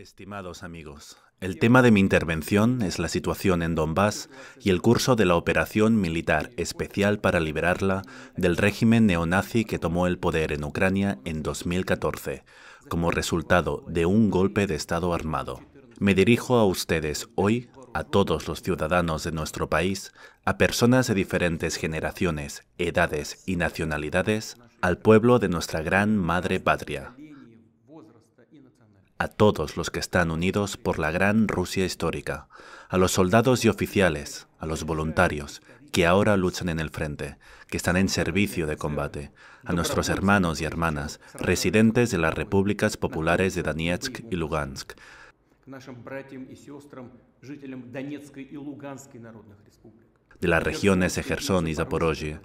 Estimados amigos, el tema de mi intervención es la situación en Donbass y el curso de la operación militar especial para liberarla del régimen neonazi que tomó el poder en Ucrania en 2014, como resultado de un golpe de Estado armado. Me dirijo a ustedes hoy, a todos los ciudadanos de nuestro país, a personas de diferentes generaciones, edades y nacionalidades, al pueblo de nuestra gran madre patria a todos los que están unidos por la gran Rusia histórica, a los soldados y oficiales, a los voluntarios, que ahora luchan en el frente, que están en servicio de combate, a nuestros hermanos y hermanas, residentes de las repúblicas populares de Donetsk y Lugansk, de las regiones de Gerson y Zaporozhye,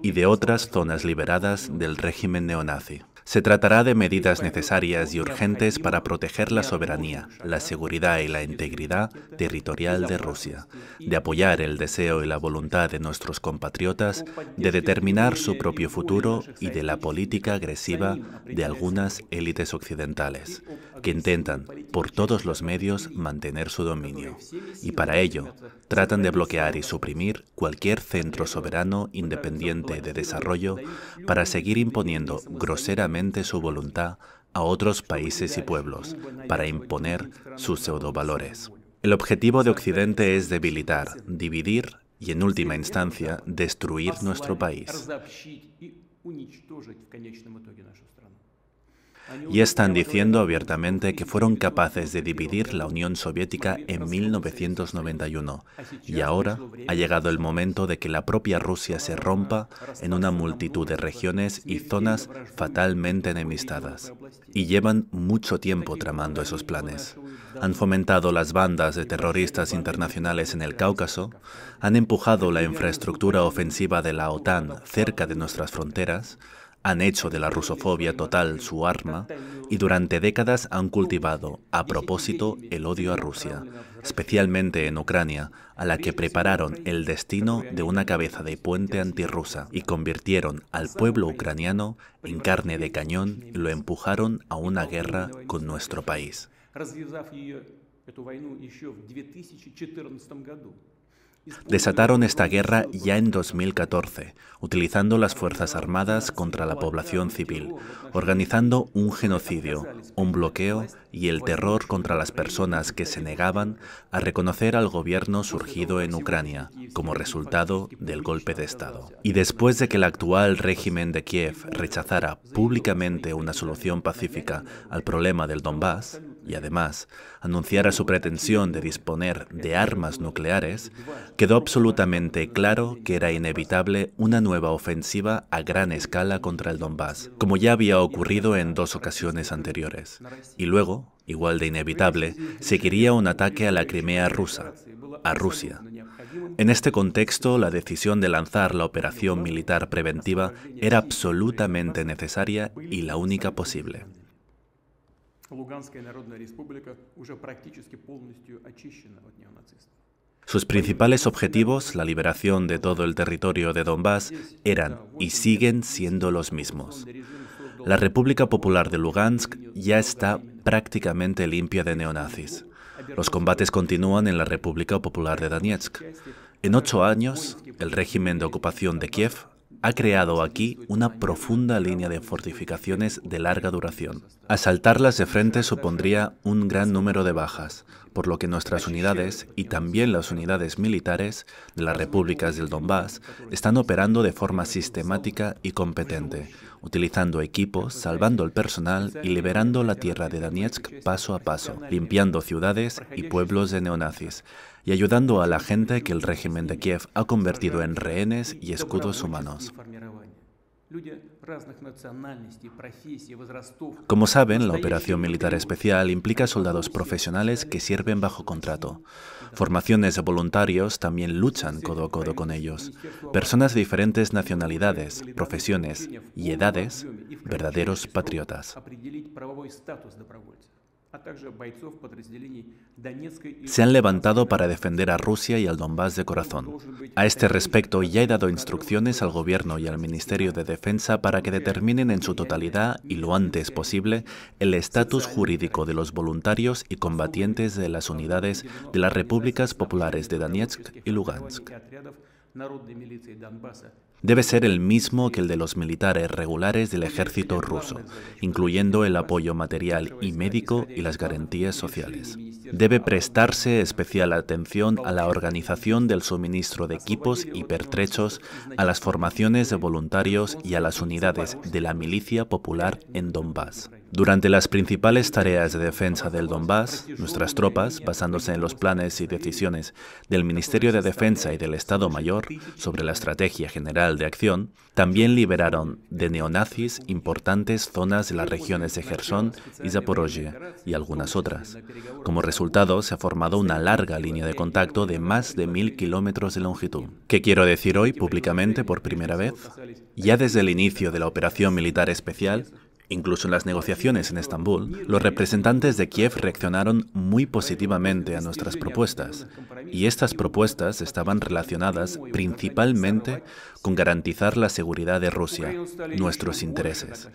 y de otras zonas liberadas del régimen neonazi. Se tratará de medidas necesarias y urgentes para proteger la soberanía, la seguridad y la integridad territorial de Rusia, de apoyar el deseo y la voluntad de nuestros compatriotas de determinar su propio futuro y de la política agresiva de algunas élites occidentales, que intentan por todos los medios mantener su dominio. Y para ello, tratan de bloquear y suprimir cualquier centro soberano independiente de desarrollo para seguir imponiendo groseramente su voluntad a otros países y pueblos para imponer sus pseudovalores. El objetivo de Occidente es debilitar, dividir y, en última instancia, destruir nuestro país. Y están diciendo abiertamente que fueron capaces de dividir la Unión Soviética en 1991. Y ahora ha llegado el momento de que la propia Rusia se rompa en una multitud de regiones y zonas fatalmente enemistadas. Y llevan mucho tiempo tramando esos planes. Han fomentado las bandas de terroristas internacionales en el Cáucaso, han empujado la infraestructura ofensiva de la OTAN cerca de nuestras fronteras, han hecho de la rusofobia total su arma y durante décadas han cultivado a propósito el odio a Rusia, especialmente en Ucrania, a la que prepararon el destino de una cabeza de puente antirrusa y convirtieron al pueblo ucraniano en carne de cañón y lo empujaron a una guerra con nuestro país. Desataron esta guerra ya en 2014, utilizando las Fuerzas Armadas contra la población civil, organizando un genocidio, un bloqueo y el terror contra las personas que se negaban a reconocer al gobierno surgido en Ucrania como resultado del golpe de Estado. Y después de que el actual régimen de Kiev rechazara públicamente una solución pacífica al problema del Donbass, y además anunciara su pretensión de disponer de armas nucleares, quedó absolutamente claro que era inevitable una nueva ofensiva a gran escala contra el Donbass, como ya había ocurrido en dos ocasiones anteriores. Y luego, igual de inevitable, seguiría un ataque a la Crimea rusa, a Rusia. En este contexto, la decisión de lanzar la operación militar preventiva era absolutamente necesaria y la única posible. Sus principales objetivos, la liberación de todo el territorio de Donbass, eran y siguen siendo los mismos. La República Popular de Lugansk ya está prácticamente limpia de neonazis. Los combates continúan en la República Popular de Donetsk. En ocho años, el régimen de ocupación de Kiev ha creado aquí una profunda línea de fortificaciones de larga duración. Asaltarlas de frente supondría un gran número de bajas, por lo que nuestras unidades y también las unidades militares de las repúblicas del Donbass están operando de forma sistemática y competente, utilizando equipos, salvando el personal y liberando la tierra de Donetsk paso a paso, limpiando ciudades y pueblos de neonazis, y ayudando a la gente que el régimen de Kiev ha convertido en rehenes y escudos humanos. Como saben, la operación militar especial implica soldados profesionales que sirven bajo contrato. Formaciones de voluntarios también luchan codo a codo con ellos. Personas de diferentes nacionalidades, profesiones y edades, verdaderos patriotas. Se han levantado para defender a Rusia y al Donbass de corazón. A este respecto, ya he dado instrucciones al Gobierno y al Ministerio de Defensa para que determinen en su totalidad y lo antes posible el estatus jurídico de los voluntarios y combatientes de las unidades de las repúblicas populares de Donetsk y Lugansk debe ser el mismo que el de los militares regulares del ejército ruso, incluyendo el apoyo material y médico y las garantías sociales. Debe prestarse especial atención a la organización del suministro de equipos y pertrechos, a las formaciones de voluntarios y a las unidades de la milicia popular en Donbass. Durante las principales tareas de defensa del Donbass, nuestras tropas, basándose en los planes y decisiones del Ministerio de Defensa y del Estado Mayor sobre la estrategia general de acción, también liberaron de neonazis importantes zonas de las regiones de Gerson y Zaporozhye y algunas otras. Como resultado, se ha formado una larga línea de contacto de más de mil kilómetros de longitud. ¿Qué quiero decir hoy públicamente por primera vez? Ya desde el inicio de la operación militar especial, Incluso en las negociaciones en Estambul, los representantes de Kiev reaccionaron muy positivamente a nuestras propuestas, y estas propuestas estaban relacionadas principalmente con garantizar la seguridad de Rusia, nuestros intereses.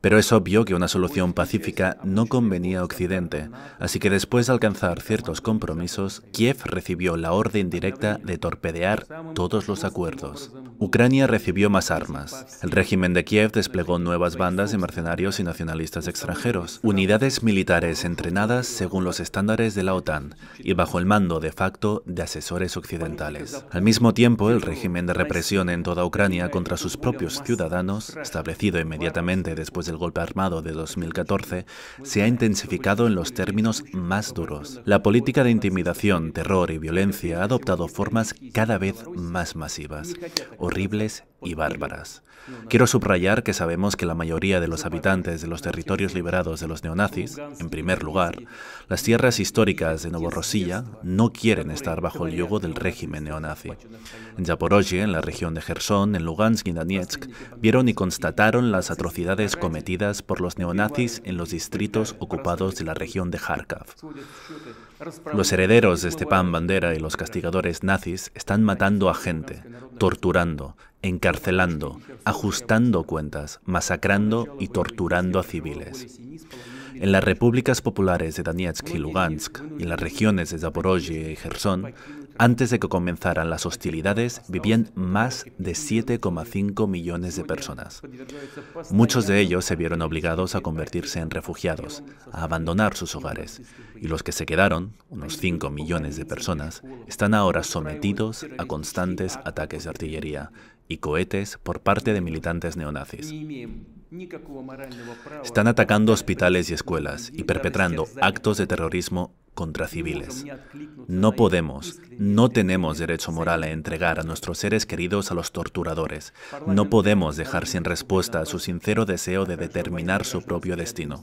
Pero es obvio que una solución pacífica no convenía a Occidente, así que después de alcanzar ciertos compromisos, Kiev recibió la orden directa de torpedear todos los acuerdos. Ucrania recibió más armas. El régimen de Kiev desplegó nuevas bandas de mercenarios y nacionalistas extranjeros, unidades militares entrenadas según los estándares de la OTAN y bajo el mando de facto de asesores occidentales. Al mismo tiempo, el régimen de represión en toda Ucrania contra sus propios ciudadanos, establecido inmediatamente después de golpe armado de 2014 se ha intensificado en los términos más duros. La política de intimidación, terror y violencia ha adoptado formas cada vez más masivas, horribles y bárbaras. Quiero subrayar que sabemos que la mayoría de los habitantes de los territorios liberados de los neonazis, en primer lugar, las tierras históricas de Novorossiya, no quieren estar bajo el yugo del régimen neonazi. En Zaporozhye, en la región de Gerson, en Lugansk y Donetsk, vieron y constataron las atrocidades cometidas por los neonazis en los distritos ocupados de la región de Kharkov. Los herederos de Stepan Bandera y los castigadores nazis están matando a gente, torturando, encarcelando, ajustando cuentas, masacrando y torturando a civiles. En las repúblicas populares de Donetsk y Lugansk y en las regiones de Zaporozhye y Gerson, antes de que comenzaran las hostilidades, vivían más de 7,5 millones de personas. Muchos de ellos se vieron obligados a convertirse en refugiados, a abandonar sus hogares, y los que se quedaron, unos 5 millones de personas, están ahora sometidos a constantes ataques de artillería y cohetes por parte de militantes neonazis. Están atacando hospitales y escuelas y perpetrando actos de terrorismo contra civiles. No podemos, no tenemos derecho moral a entregar a nuestros seres queridos a los torturadores. No podemos dejar sin respuesta a su sincero deseo de determinar su propio destino.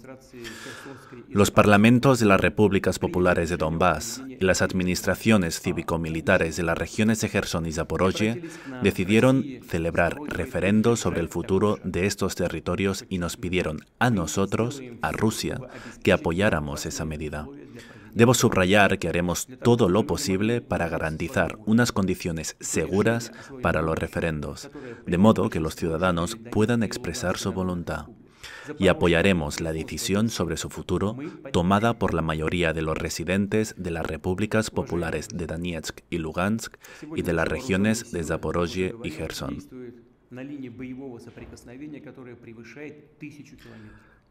Los parlamentos de las repúblicas populares de Donbass y las administraciones cívico-militares de las regiones de Gerson y Zaporozhye decidieron celebrar referendos sobre el futuro de estos territorios y nos pidieron a nosotros, a Rusia, que apoyáramos esa medida. Debo subrayar que haremos todo lo posible para garantizar unas condiciones seguras para los referendos, de modo que los ciudadanos puedan expresar su voluntad. Y apoyaremos la decisión sobre su futuro tomada por la mayoría de los residentes de las repúblicas populares de Donetsk y Lugansk y de las regiones de Zaporozhye y Gerson.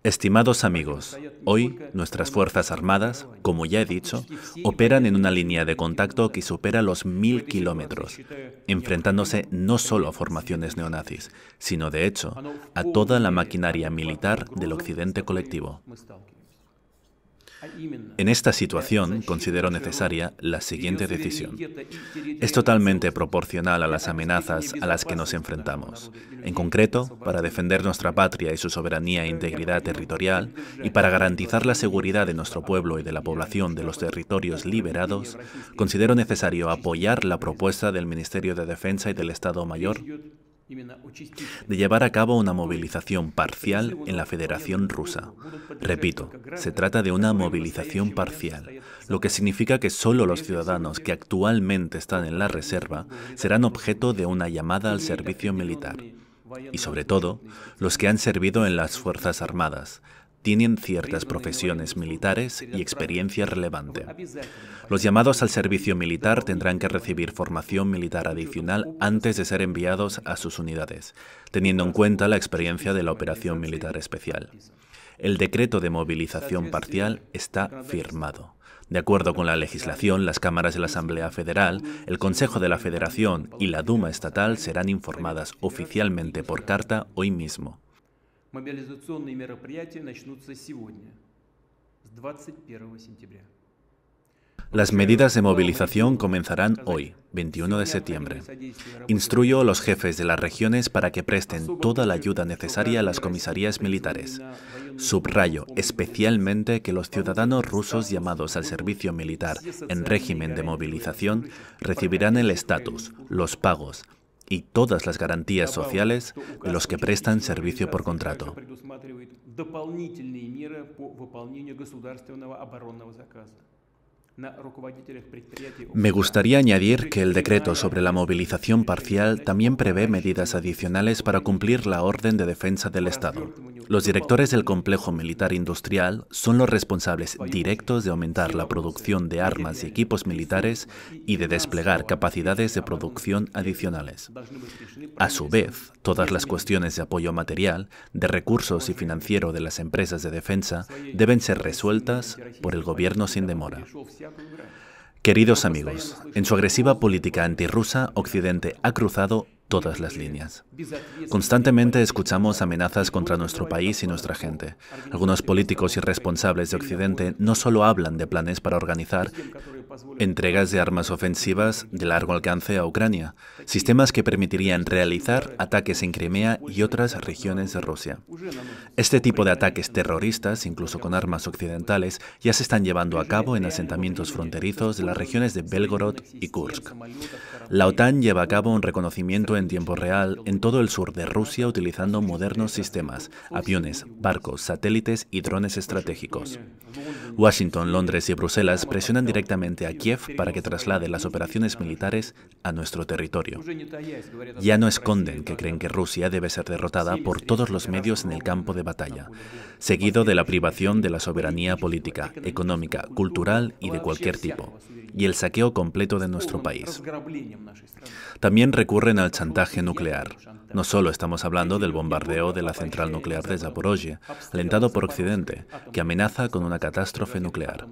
Estimados amigos, hoy nuestras Fuerzas Armadas, como ya he dicho, operan en una línea de contacto que supera los mil kilómetros, enfrentándose no solo a formaciones neonazis, sino de hecho a toda la maquinaria militar del occidente colectivo. En esta situación considero necesaria la siguiente decisión. Es totalmente proporcional a las amenazas a las que nos enfrentamos. En concreto, para defender nuestra patria y su soberanía e integridad territorial y para garantizar la seguridad de nuestro pueblo y de la población de los territorios liberados, considero necesario apoyar la propuesta del Ministerio de Defensa y del Estado Mayor de llevar a cabo una movilización parcial en la Federación Rusa. Repito, se trata de una movilización parcial, lo que significa que solo los ciudadanos que actualmente están en la reserva serán objeto de una llamada al servicio militar. Y sobre todo, los que han servido en las Fuerzas Armadas, tienen ciertas profesiones militares y experiencia relevante. Los llamados al servicio militar tendrán que recibir formación militar adicional antes de ser enviados a sus unidades, teniendo en cuenta la experiencia de la operación militar especial. El decreto de movilización parcial está firmado. De acuerdo con la legislación, las cámaras de la Asamblea Federal, el Consejo de la Federación y la Duma Estatal serán informadas oficialmente por carta hoy mismo. Мобилизационные мероприятия начнутся сегодня, с 21 сентября. Las medidas de movilización comenzarán hoy, 21 de septiembre. Instruyo a los jefes de las regiones para que presten toda la ayuda necesaria a las comisarías militares. Subrayo especialmente que los ciudadanos rusos llamados al servicio militar en régimen de movilización recibirán el estatus, los pagos, y todas las garantías sociales de los que prestan servicio por contrato. Me gustaría añadir que el decreto sobre la movilización parcial también prevé medidas adicionales para cumplir la orden de defensa del Estado. Los directores del complejo militar industrial son los responsables directos de aumentar la producción de armas y equipos militares y de desplegar capacidades de producción adicionales. A su vez, todas las cuestiones de apoyo material, de recursos y financiero de las empresas de defensa deben ser resueltas por el gobierno sin demora. Queridos amigos, en su agresiva política antirrusa, Occidente ha cruzado todas las líneas. Constantemente escuchamos amenazas contra nuestro país y nuestra gente. Algunos políticos y responsables de Occidente no solo hablan de planes para organizar entregas de armas ofensivas de largo alcance a Ucrania, sistemas que permitirían realizar ataques en Crimea y otras regiones de Rusia. Este tipo de ataques terroristas, incluso con armas occidentales, ya se están llevando a cabo en asentamientos fronterizos de las regiones de Belgorod y Kursk. La OTAN lleva a cabo un reconocimiento en tiempo real en todo el sur de Rusia utilizando modernos sistemas, aviones, barcos, satélites y drones estratégicos. Washington, Londres y Bruselas presionan directamente a Kiev para que traslade las operaciones militares a nuestro territorio. Ya no esconden que creen que Rusia debe ser derrotada por todos los medios en el campo de batalla, seguido de la privación de la soberanía política, económica, cultural y de cualquier tipo, y el saqueo completo de nuestro país. También recurren al chantaje No solo estamos hablando del bombardeo de la central nuclear de Zaporozhye, alentado por Occidente, que amenaza con una catástrofe nuclear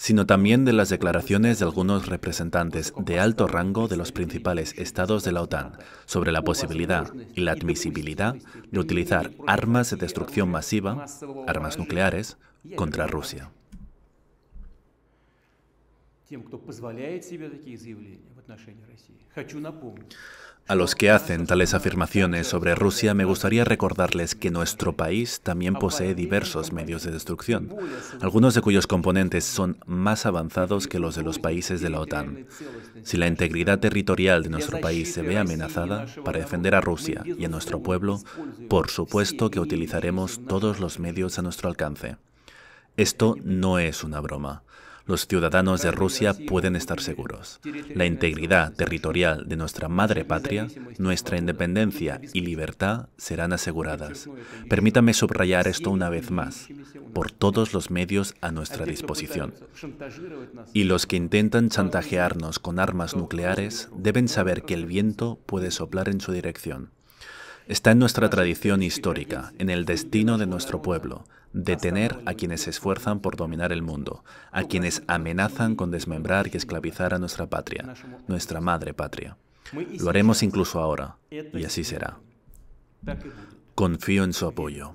sino también de las declaraciones de algunos representantes de alto rango de los principales estados de la OTAN sobre la posibilidad y la admisibilidad de utilizar armas de destrucción masiva, armas nucleares, contra Rusia. A los que hacen tales afirmaciones sobre Rusia me gustaría recordarles que nuestro país también posee diversos medios de destrucción, algunos de cuyos componentes son más avanzados que los de los países de la OTAN. Si la integridad territorial de nuestro país se ve amenazada para defender a Rusia y a nuestro pueblo, por supuesto que utilizaremos todos los medios a nuestro alcance. Esto no es una broma. Los ciudadanos de Rusia pueden estar seguros. La integridad territorial de nuestra madre patria, nuestra independencia y libertad serán aseguradas. Permítame subrayar esto una vez más, por todos los medios a nuestra disposición. Y los que intentan chantajearnos con armas nucleares deben saber que el viento puede soplar en su dirección. Está en nuestra tradición histórica, en el destino de nuestro pueblo, detener a quienes se esfuerzan por dominar el mundo, a quienes amenazan con desmembrar y esclavizar a nuestra patria, nuestra madre patria. Lo haremos incluso ahora, y así será. Confío en su apoyo.